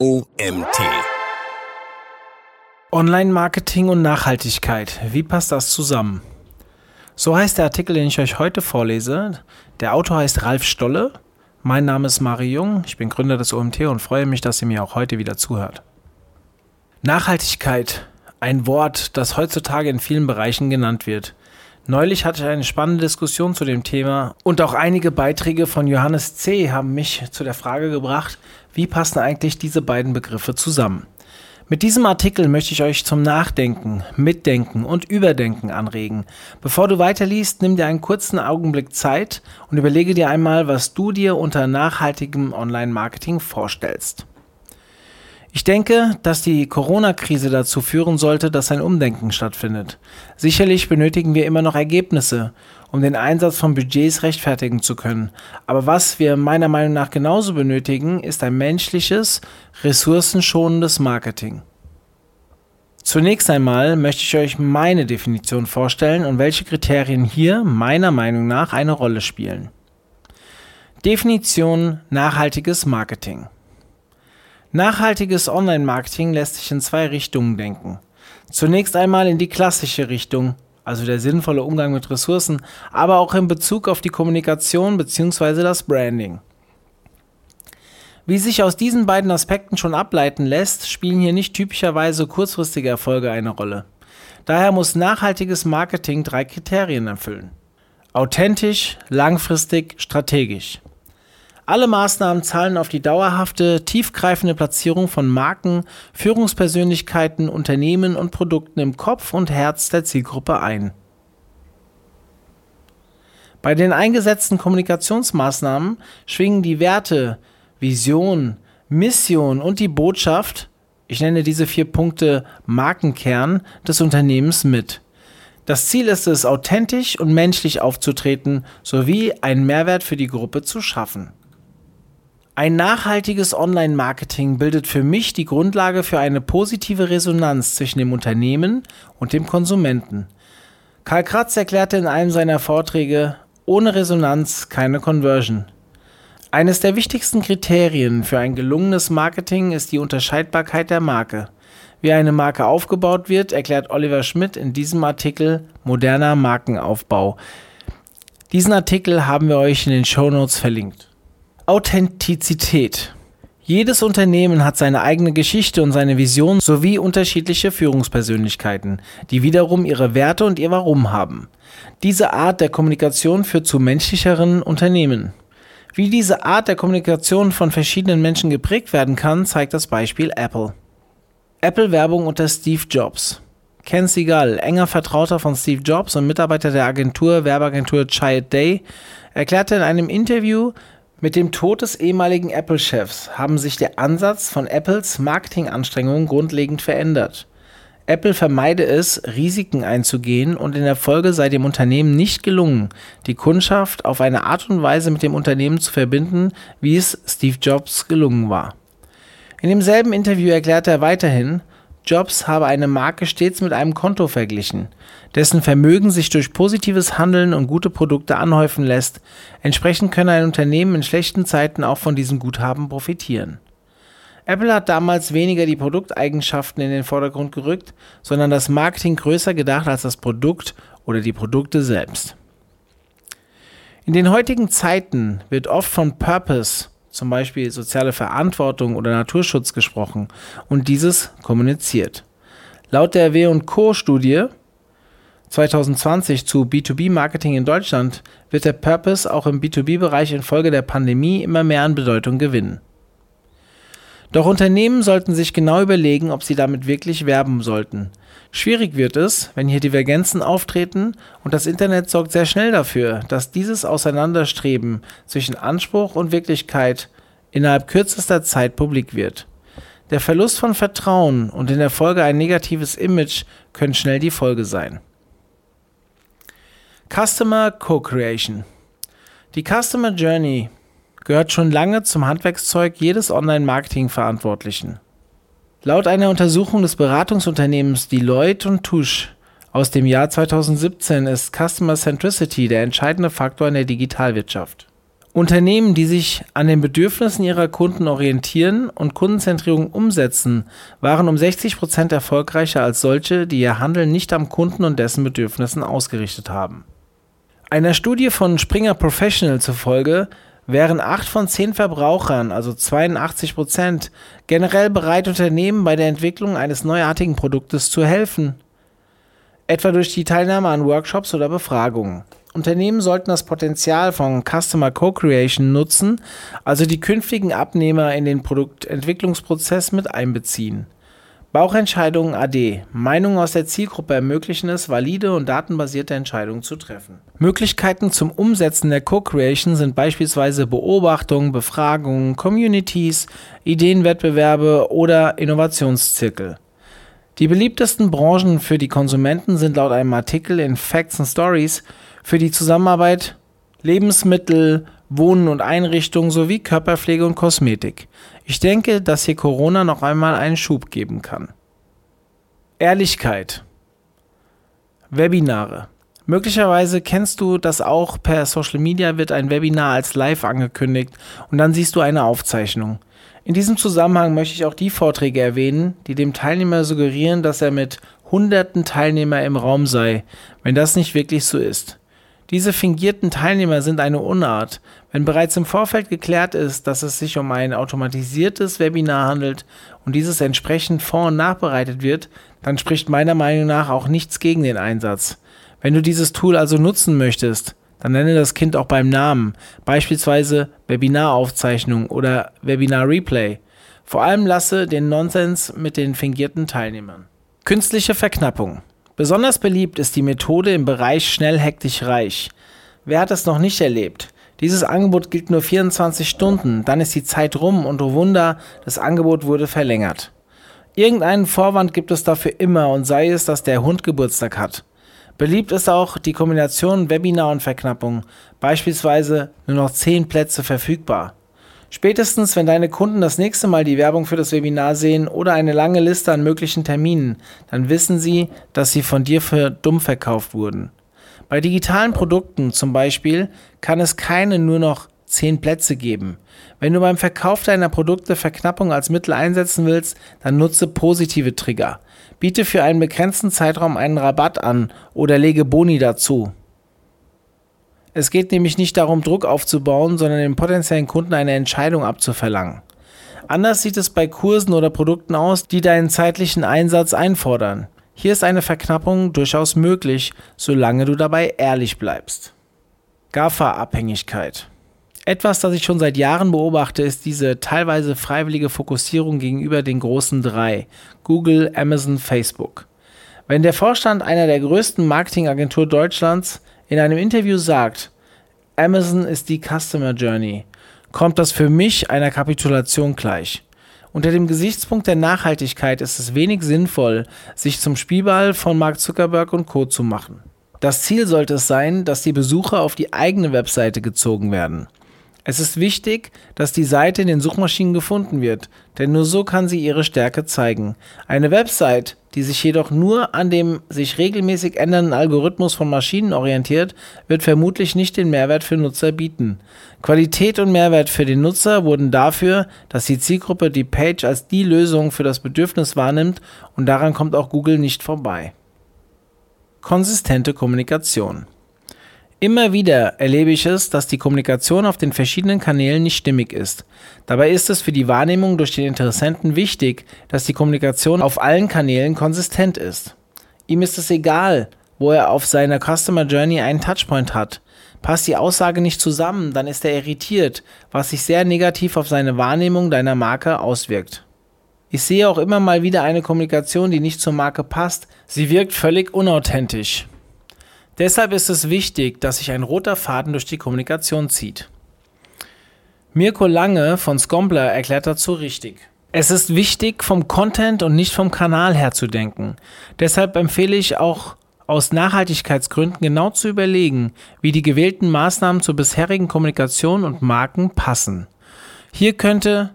OMT. Online-Marketing und Nachhaltigkeit. Wie passt das zusammen? So heißt der Artikel, den ich euch heute vorlese. Der Autor heißt Ralf Stolle. Mein Name ist Mari Jung. Ich bin Gründer des OMT und freue mich, dass ihr mir auch heute wieder zuhört. Nachhaltigkeit. Ein Wort, das heutzutage in vielen Bereichen genannt wird. Neulich hatte ich eine spannende Diskussion zu dem Thema und auch einige Beiträge von Johannes C. haben mich zu der Frage gebracht, wie passen eigentlich diese beiden Begriffe zusammen. Mit diesem Artikel möchte ich euch zum Nachdenken, Mitdenken und Überdenken anregen. Bevor du weiterliest, nimm dir einen kurzen Augenblick Zeit und überlege dir einmal, was du dir unter nachhaltigem Online-Marketing vorstellst. Ich denke, dass die Corona-Krise dazu führen sollte, dass ein Umdenken stattfindet. Sicherlich benötigen wir immer noch Ergebnisse, um den Einsatz von Budgets rechtfertigen zu können. Aber was wir meiner Meinung nach genauso benötigen, ist ein menschliches, ressourcenschonendes Marketing. Zunächst einmal möchte ich euch meine Definition vorstellen und welche Kriterien hier meiner Meinung nach eine Rolle spielen. Definition nachhaltiges Marketing. Nachhaltiges Online-Marketing lässt sich in zwei Richtungen denken. Zunächst einmal in die klassische Richtung, also der sinnvolle Umgang mit Ressourcen, aber auch in Bezug auf die Kommunikation bzw. das Branding. Wie sich aus diesen beiden Aspekten schon ableiten lässt, spielen hier nicht typischerweise kurzfristige Erfolge eine Rolle. Daher muss nachhaltiges Marketing drei Kriterien erfüllen. Authentisch, langfristig, strategisch. Alle Maßnahmen zahlen auf die dauerhafte, tiefgreifende Platzierung von Marken, Führungspersönlichkeiten, Unternehmen und Produkten im Kopf und Herz der Zielgruppe ein. Bei den eingesetzten Kommunikationsmaßnahmen schwingen die Werte, Vision, Mission und die Botschaft, ich nenne diese vier Punkte Markenkern des Unternehmens mit. Das Ziel ist es, authentisch und menschlich aufzutreten sowie einen Mehrwert für die Gruppe zu schaffen. Ein nachhaltiges Online-Marketing bildet für mich die Grundlage für eine positive Resonanz zwischen dem Unternehmen und dem Konsumenten. Karl Kratz erklärte in einem seiner Vorträge, ohne Resonanz keine Conversion. Eines der wichtigsten Kriterien für ein gelungenes Marketing ist die Unterscheidbarkeit der Marke. Wie eine Marke aufgebaut wird, erklärt Oliver Schmidt in diesem Artikel Moderner Markenaufbau. Diesen Artikel haben wir euch in den Show Notes verlinkt. Authentizität. Jedes Unternehmen hat seine eigene Geschichte und seine Vision sowie unterschiedliche Führungspersönlichkeiten, die wiederum ihre Werte und ihr Warum haben. Diese Art der Kommunikation führt zu menschlicheren Unternehmen. Wie diese Art der Kommunikation von verschiedenen Menschen geprägt werden kann, zeigt das Beispiel Apple. Apple-Werbung unter Steve Jobs. Ken Seagal, enger Vertrauter von Steve Jobs und Mitarbeiter der Agentur Werbeagentur Child Day, erklärte in einem Interview, mit dem Tod des ehemaligen Apple-Chefs haben sich der Ansatz von Apples Marketinganstrengungen grundlegend verändert. Apple vermeide es, Risiken einzugehen und in der Folge sei dem Unternehmen nicht gelungen, die Kundschaft auf eine Art und Weise mit dem Unternehmen zu verbinden, wie es Steve Jobs gelungen war. In demselben Interview erklärte er weiterhin, Jobs habe eine Marke stets mit einem Konto verglichen, dessen Vermögen sich durch positives Handeln und gute Produkte anhäufen lässt. Entsprechend könne ein Unternehmen in schlechten Zeiten auch von diesem Guthaben profitieren. Apple hat damals weniger die Produkteigenschaften in den Vordergrund gerückt, sondern das Marketing größer gedacht als das Produkt oder die Produkte selbst. In den heutigen Zeiten wird oft von Purpose zum Beispiel soziale Verantwortung oder Naturschutz gesprochen und dieses kommuniziert. Laut der W&Co-Studie 2020 zu B2B-Marketing in Deutschland wird der Purpose auch im B2B-Bereich infolge der Pandemie immer mehr an Bedeutung gewinnen. Doch Unternehmen sollten sich genau überlegen, ob sie damit wirklich werben sollten. Schwierig wird es, wenn hier Divergenzen auftreten und das Internet sorgt sehr schnell dafür, dass dieses Auseinanderstreben zwischen Anspruch und Wirklichkeit innerhalb kürzester Zeit publik wird. Der Verlust von Vertrauen und in der Folge ein negatives Image können schnell die Folge sein. Customer Co-Creation. Die Customer Journey gehört schon lange zum Handwerkszeug jedes Online-Marketing-Verantwortlichen. Laut einer Untersuchung des Beratungsunternehmens Deloitte Touche aus dem Jahr 2017 ist Customer Centricity der entscheidende Faktor in der Digitalwirtschaft. Unternehmen, die sich an den Bedürfnissen ihrer Kunden orientieren und Kundenzentrierung umsetzen, waren um 60 Prozent erfolgreicher als solche, die ihr Handeln nicht am Kunden und dessen Bedürfnissen ausgerichtet haben. Einer Studie von Springer Professional zufolge wären 8 von 10 Verbrauchern, also 82 Prozent, generell bereit, Unternehmen bei der Entwicklung eines neuartigen Produktes zu helfen, etwa durch die Teilnahme an Workshops oder Befragungen. Unternehmen sollten das Potenzial von Customer Co-Creation nutzen, also die künftigen Abnehmer in den Produktentwicklungsprozess mit einbeziehen. Bauchentscheidungen AD. Meinungen aus der Zielgruppe ermöglichen es, valide und datenbasierte Entscheidungen zu treffen. Möglichkeiten zum Umsetzen der Co-Creation sind beispielsweise Beobachtungen, Befragungen, Communities, Ideenwettbewerbe oder Innovationszirkel. Die beliebtesten Branchen für die Konsumenten sind laut einem Artikel in Facts and Stories für die Zusammenarbeit Lebensmittel, Wohnen und Einrichtungen sowie Körperpflege und Kosmetik. Ich denke, dass hier Corona noch einmal einen Schub geben kann. Ehrlichkeit. Webinare. Möglicherweise kennst du das auch per Social Media wird ein Webinar als live angekündigt und dann siehst du eine Aufzeichnung. In diesem Zusammenhang möchte ich auch die Vorträge erwähnen, die dem Teilnehmer suggerieren, dass er mit hunderten Teilnehmer im Raum sei, wenn das nicht wirklich so ist. Diese fingierten Teilnehmer sind eine Unart. Wenn bereits im Vorfeld geklärt ist, dass es sich um ein automatisiertes Webinar handelt und dieses entsprechend vor- und nachbereitet wird, dann spricht meiner Meinung nach auch nichts gegen den Einsatz. Wenn du dieses Tool also nutzen möchtest, dann nenne das Kind auch beim Namen, beispielsweise Webinaraufzeichnung oder Webinar Replay. Vor allem lasse den Nonsens mit den fingierten Teilnehmern. Künstliche Verknappung. Besonders beliebt ist die Methode im Bereich schnell hektisch reich. Wer hat es noch nicht erlebt? Dieses Angebot gilt nur 24 Stunden, dann ist die Zeit rum und oh Wunder, das Angebot wurde verlängert. Irgendeinen Vorwand gibt es dafür immer und sei es, dass der Hund Geburtstag hat. Beliebt ist auch die Kombination Webinar und Verknappung, beispielsweise nur noch 10 Plätze verfügbar. Spätestens, wenn deine Kunden das nächste Mal die Werbung für das Webinar sehen oder eine lange Liste an möglichen Terminen, dann wissen sie, dass sie von dir für dumm verkauft wurden. Bei digitalen Produkten zum Beispiel kann es keine nur noch 10 Plätze geben. Wenn du beim Verkauf deiner Produkte Verknappung als Mittel einsetzen willst, dann nutze positive Trigger. Biete für einen begrenzten Zeitraum einen Rabatt an oder lege Boni dazu. Es geht nämlich nicht darum, Druck aufzubauen, sondern dem potenziellen Kunden eine Entscheidung abzuverlangen. Anders sieht es bei Kursen oder Produkten aus, die deinen zeitlichen Einsatz einfordern. Hier ist eine Verknappung durchaus möglich, solange du dabei ehrlich bleibst. GAFA-Abhängigkeit. Etwas, das ich schon seit Jahren beobachte, ist diese teilweise freiwillige Fokussierung gegenüber den großen drei Google, Amazon, Facebook. Wenn der Vorstand einer der größten Marketingagentur Deutschlands in einem Interview sagt, Amazon ist die Customer Journey, kommt das für mich einer Kapitulation gleich. Unter dem Gesichtspunkt der Nachhaltigkeit ist es wenig sinnvoll, sich zum Spielball von Mark Zuckerberg und Co. zu machen. Das Ziel sollte es sein, dass die Besucher auf die eigene Webseite gezogen werden. Es ist wichtig, dass die Seite in den Suchmaschinen gefunden wird, denn nur so kann sie ihre Stärke zeigen. Eine Website, die sich jedoch nur an dem sich regelmäßig ändernden Algorithmus von Maschinen orientiert, wird vermutlich nicht den Mehrwert für Nutzer bieten. Qualität und Mehrwert für den Nutzer wurden dafür, dass die Zielgruppe die Page als die Lösung für das Bedürfnis wahrnimmt und daran kommt auch Google nicht vorbei. Konsistente Kommunikation Immer wieder erlebe ich es, dass die Kommunikation auf den verschiedenen Kanälen nicht stimmig ist. Dabei ist es für die Wahrnehmung durch den Interessenten wichtig, dass die Kommunikation auf allen Kanälen konsistent ist. Ihm ist es egal, wo er auf seiner Customer Journey einen Touchpoint hat. Passt die Aussage nicht zusammen, dann ist er irritiert, was sich sehr negativ auf seine Wahrnehmung deiner Marke auswirkt. Ich sehe auch immer mal wieder eine Kommunikation, die nicht zur Marke passt. Sie wirkt völlig unauthentisch. Deshalb ist es wichtig, dass sich ein roter Faden durch die Kommunikation zieht. Mirko Lange von Scombler erklärt dazu richtig. Es ist wichtig, vom Content und nicht vom Kanal her zu denken. Deshalb empfehle ich auch aus Nachhaltigkeitsgründen genau zu überlegen, wie die gewählten Maßnahmen zur bisherigen Kommunikation und Marken passen. Hier könnte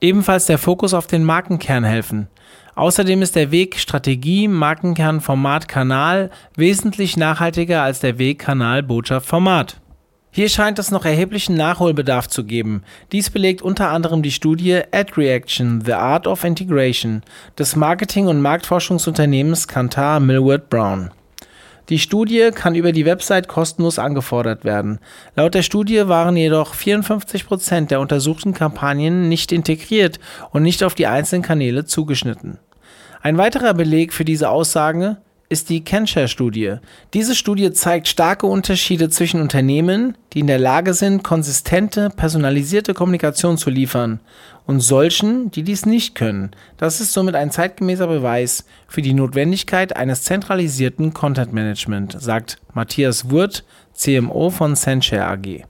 ebenfalls der Fokus auf den Markenkern helfen. Außerdem ist der Weg Strategie, Markenkern, Format, Kanal wesentlich nachhaltiger als der Weg Kanal, Botschaft, Format. Hier scheint es noch erheblichen Nachholbedarf zu geben. Dies belegt unter anderem die Studie Ad Reaction, The Art of Integration des Marketing- und Marktforschungsunternehmens Kantar Millward Brown. Die Studie kann über die Website kostenlos angefordert werden. Laut der Studie waren jedoch 54 Prozent der untersuchten Kampagnen nicht integriert und nicht auf die einzelnen Kanäle zugeschnitten. Ein weiterer Beleg für diese Aussage ist die Kenscher-Studie. Diese Studie zeigt starke Unterschiede zwischen Unternehmen, die in der Lage sind, konsistente, personalisierte Kommunikation zu liefern, und solchen, die dies nicht können. Das ist somit ein zeitgemäßer Beweis für die Notwendigkeit eines zentralisierten Content Management, sagt Matthias Wurt, CMO von Sendshare AG.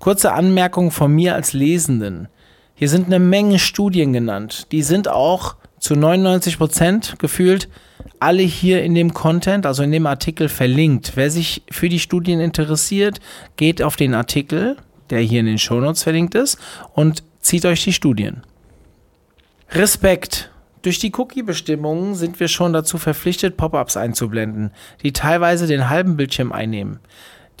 Kurze Anmerkung von mir als Lesenden. Hier sind eine Menge Studien genannt. Die sind auch zu 99 Prozent gefühlt alle hier in dem Content, also in dem Artikel verlinkt. Wer sich für die Studien interessiert, geht auf den Artikel, der hier in den Shownotes verlinkt ist, und zieht euch die Studien. Respekt. Durch die Cookie-Bestimmungen sind wir schon dazu verpflichtet, Pop-ups einzublenden, die teilweise den halben Bildschirm einnehmen.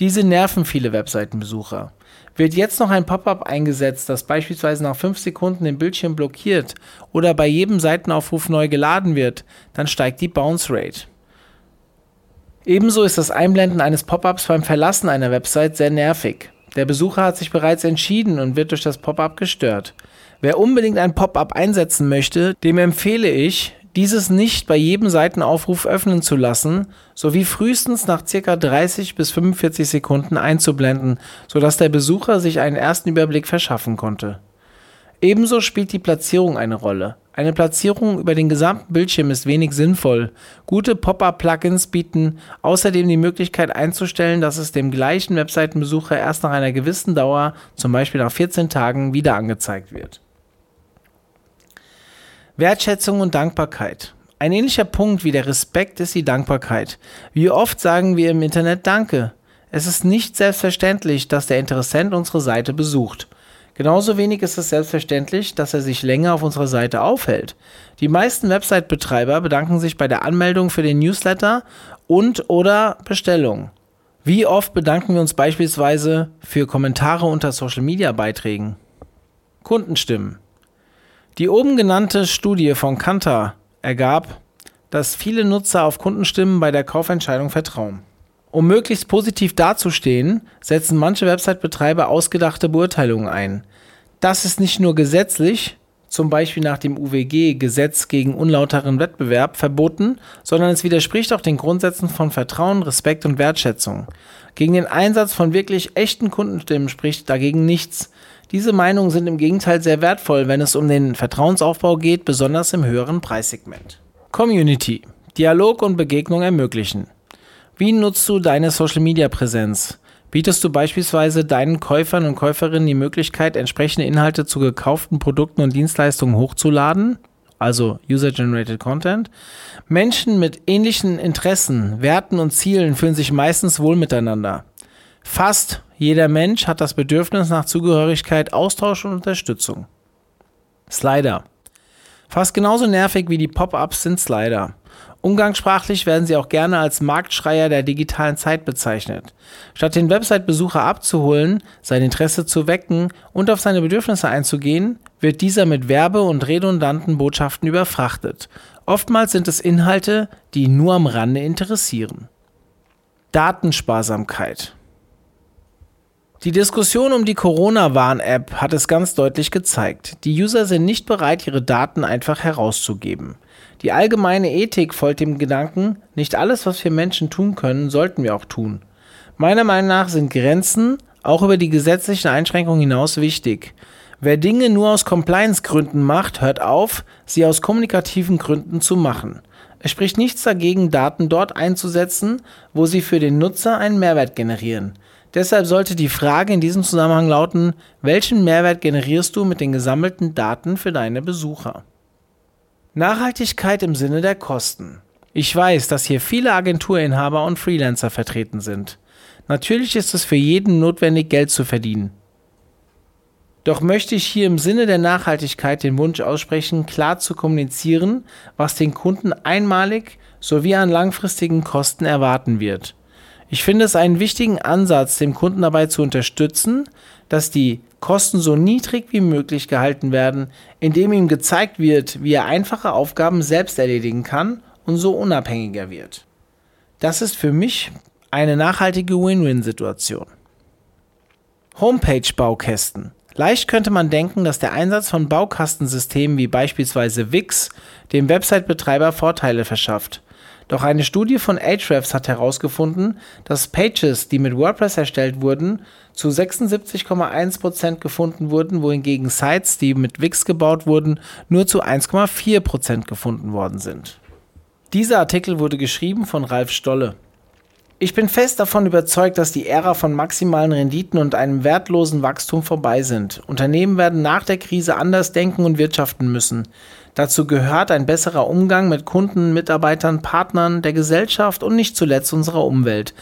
Diese nerven viele Webseitenbesucher. Wird jetzt noch ein Pop-up eingesetzt, das beispielsweise nach 5 Sekunden den Bildschirm blockiert oder bei jedem Seitenaufruf neu geladen wird, dann steigt die Bounce Rate. Ebenso ist das Einblenden eines Pop-ups beim Verlassen einer Website sehr nervig. Der Besucher hat sich bereits entschieden und wird durch das Pop-up gestört. Wer unbedingt ein Pop-up einsetzen möchte, dem empfehle ich, dieses nicht bei jedem Seitenaufruf öffnen zu lassen, sowie frühestens nach ca. 30 bis 45 Sekunden einzublenden, sodass der Besucher sich einen ersten Überblick verschaffen konnte. Ebenso spielt die Platzierung eine Rolle. Eine Platzierung über den gesamten Bildschirm ist wenig sinnvoll. Gute Pop-up-Plugins bieten außerdem die Möglichkeit einzustellen, dass es dem gleichen Webseitenbesucher erst nach einer gewissen Dauer, zum Beispiel nach 14 Tagen, wieder angezeigt wird. Wertschätzung und Dankbarkeit. Ein ähnlicher Punkt wie der Respekt ist die Dankbarkeit. Wie oft sagen wir im Internet Danke? Es ist nicht selbstverständlich, dass der Interessent unsere Seite besucht. Genauso wenig ist es selbstverständlich, dass er sich länger auf unserer Seite aufhält. Die meisten Website-Betreiber bedanken sich bei der Anmeldung für den Newsletter und oder Bestellung. Wie oft bedanken wir uns beispielsweise für Kommentare unter Social-Media-Beiträgen? Kundenstimmen. Die oben genannte Studie von Kantar ergab, dass viele Nutzer auf Kundenstimmen bei der Kaufentscheidung vertrauen. Um möglichst positiv dazustehen, setzen manche Website-Betreiber ausgedachte Beurteilungen ein. Das ist nicht nur gesetzlich, zum Beispiel nach dem UWG Gesetz gegen unlauteren Wettbewerb verboten, sondern es widerspricht auch den Grundsätzen von Vertrauen, Respekt und Wertschätzung. Gegen den Einsatz von wirklich echten Kundenstimmen spricht dagegen nichts. Diese Meinungen sind im Gegenteil sehr wertvoll, wenn es um den Vertrauensaufbau geht, besonders im höheren Preissegment. Community. Dialog und Begegnung ermöglichen. Wie nutzt du deine Social-Media-Präsenz? Bietest du beispielsweise deinen Käufern und Käuferinnen die Möglichkeit, entsprechende Inhalte zu gekauften Produkten und Dienstleistungen hochzuladen? Also User-Generated Content. Menschen mit ähnlichen Interessen, Werten und Zielen fühlen sich meistens wohl miteinander. Fast jeder Mensch hat das Bedürfnis nach Zugehörigkeit, Austausch und Unterstützung. Slider. Fast genauso nervig wie die Pop-ups sind Slider. Umgangssprachlich werden sie auch gerne als Marktschreier der digitalen Zeit bezeichnet. Statt den Website-Besucher abzuholen, sein Interesse zu wecken und auf seine Bedürfnisse einzugehen, wird dieser mit Werbe- und redundanten Botschaften überfrachtet. Oftmals sind es Inhalte, die ihn nur am Rande interessieren. Datensparsamkeit. Die Diskussion um die Corona-Warn-App hat es ganz deutlich gezeigt. Die User sind nicht bereit, ihre Daten einfach herauszugeben. Die allgemeine Ethik folgt dem Gedanken, nicht alles, was wir Menschen tun können, sollten wir auch tun. Meiner Meinung nach sind Grenzen auch über die gesetzlichen Einschränkungen hinaus wichtig. Wer Dinge nur aus Compliance-Gründen macht, hört auf, sie aus kommunikativen Gründen zu machen. Es spricht nichts dagegen, Daten dort einzusetzen, wo sie für den Nutzer einen Mehrwert generieren. Deshalb sollte die Frage in diesem Zusammenhang lauten, welchen Mehrwert generierst du mit den gesammelten Daten für deine Besucher? Nachhaltigkeit im Sinne der Kosten. Ich weiß, dass hier viele Agenturinhaber und Freelancer vertreten sind. Natürlich ist es für jeden notwendig, Geld zu verdienen. Doch möchte ich hier im Sinne der Nachhaltigkeit den Wunsch aussprechen, klar zu kommunizieren, was den Kunden einmalig sowie an langfristigen Kosten erwarten wird. Ich finde es einen wichtigen Ansatz, dem Kunden dabei zu unterstützen, dass die Kosten so niedrig wie möglich gehalten werden, indem ihm gezeigt wird, wie er einfache Aufgaben selbst erledigen kann und so unabhängiger wird. Das ist für mich eine nachhaltige Win-Win-Situation. Homepage-Baukästen. Leicht könnte man denken, dass der Einsatz von Baukastensystemen wie beispielsweise Wix dem Website-Betreiber Vorteile verschafft. Doch eine Studie von Ahrefs hat herausgefunden, dass Pages, die mit WordPress erstellt wurden, zu 76,1% gefunden wurden, wohingegen Sites, die mit Wix gebaut wurden, nur zu 1,4% gefunden worden sind. Dieser Artikel wurde geschrieben von Ralf Stolle. Ich bin fest davon überzeugt, dass die Ära von maximalen Renditen und einem wertlosen Wachstum vorbei sind. Unternehmen werden nach der Krise anders denken und wirtschaften müssen. Dazu gehört ein besserer Umgang mit Kunden, Mitarbeitern, Partnern, der Gesellschaft und nicht zuletzt unserer Umwelt.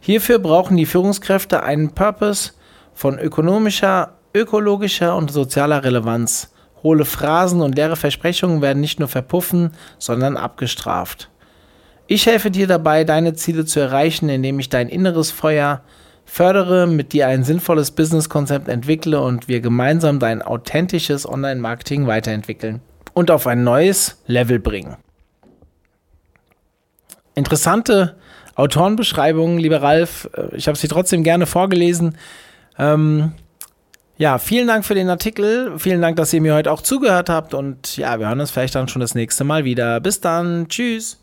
Hierfür brauchen die Führungskräfte einen Purpose von ökonomischer, ökologischer und sozialer Relevanz. Hohle Phrasen und leere Versprechungen werden nicht nur verpuffen, sondern abgestraft. Ich helfe dir dabei, deine Ziele zu erreichen, indem ich dein inneres Feuer fördere, mit dir ein sinnvolles Businesskonzept entwickle und wir gemeinsam dein authentisches Online-Marketing weiterentwickeln und auf ein neues Level bringen. Interessante Autorenbeschreibungen, lieber Ralf. Ich habe sie trotzdem gerne vorgelesen. Ähm, ja, vielen Dank für den Artikel. Vielen Dank, dass ihr mir heute auch zugehört habt. Und ja, wir hören uns vielleicht dann schon das nächste Mal wieder. Bis dann. Tschüss.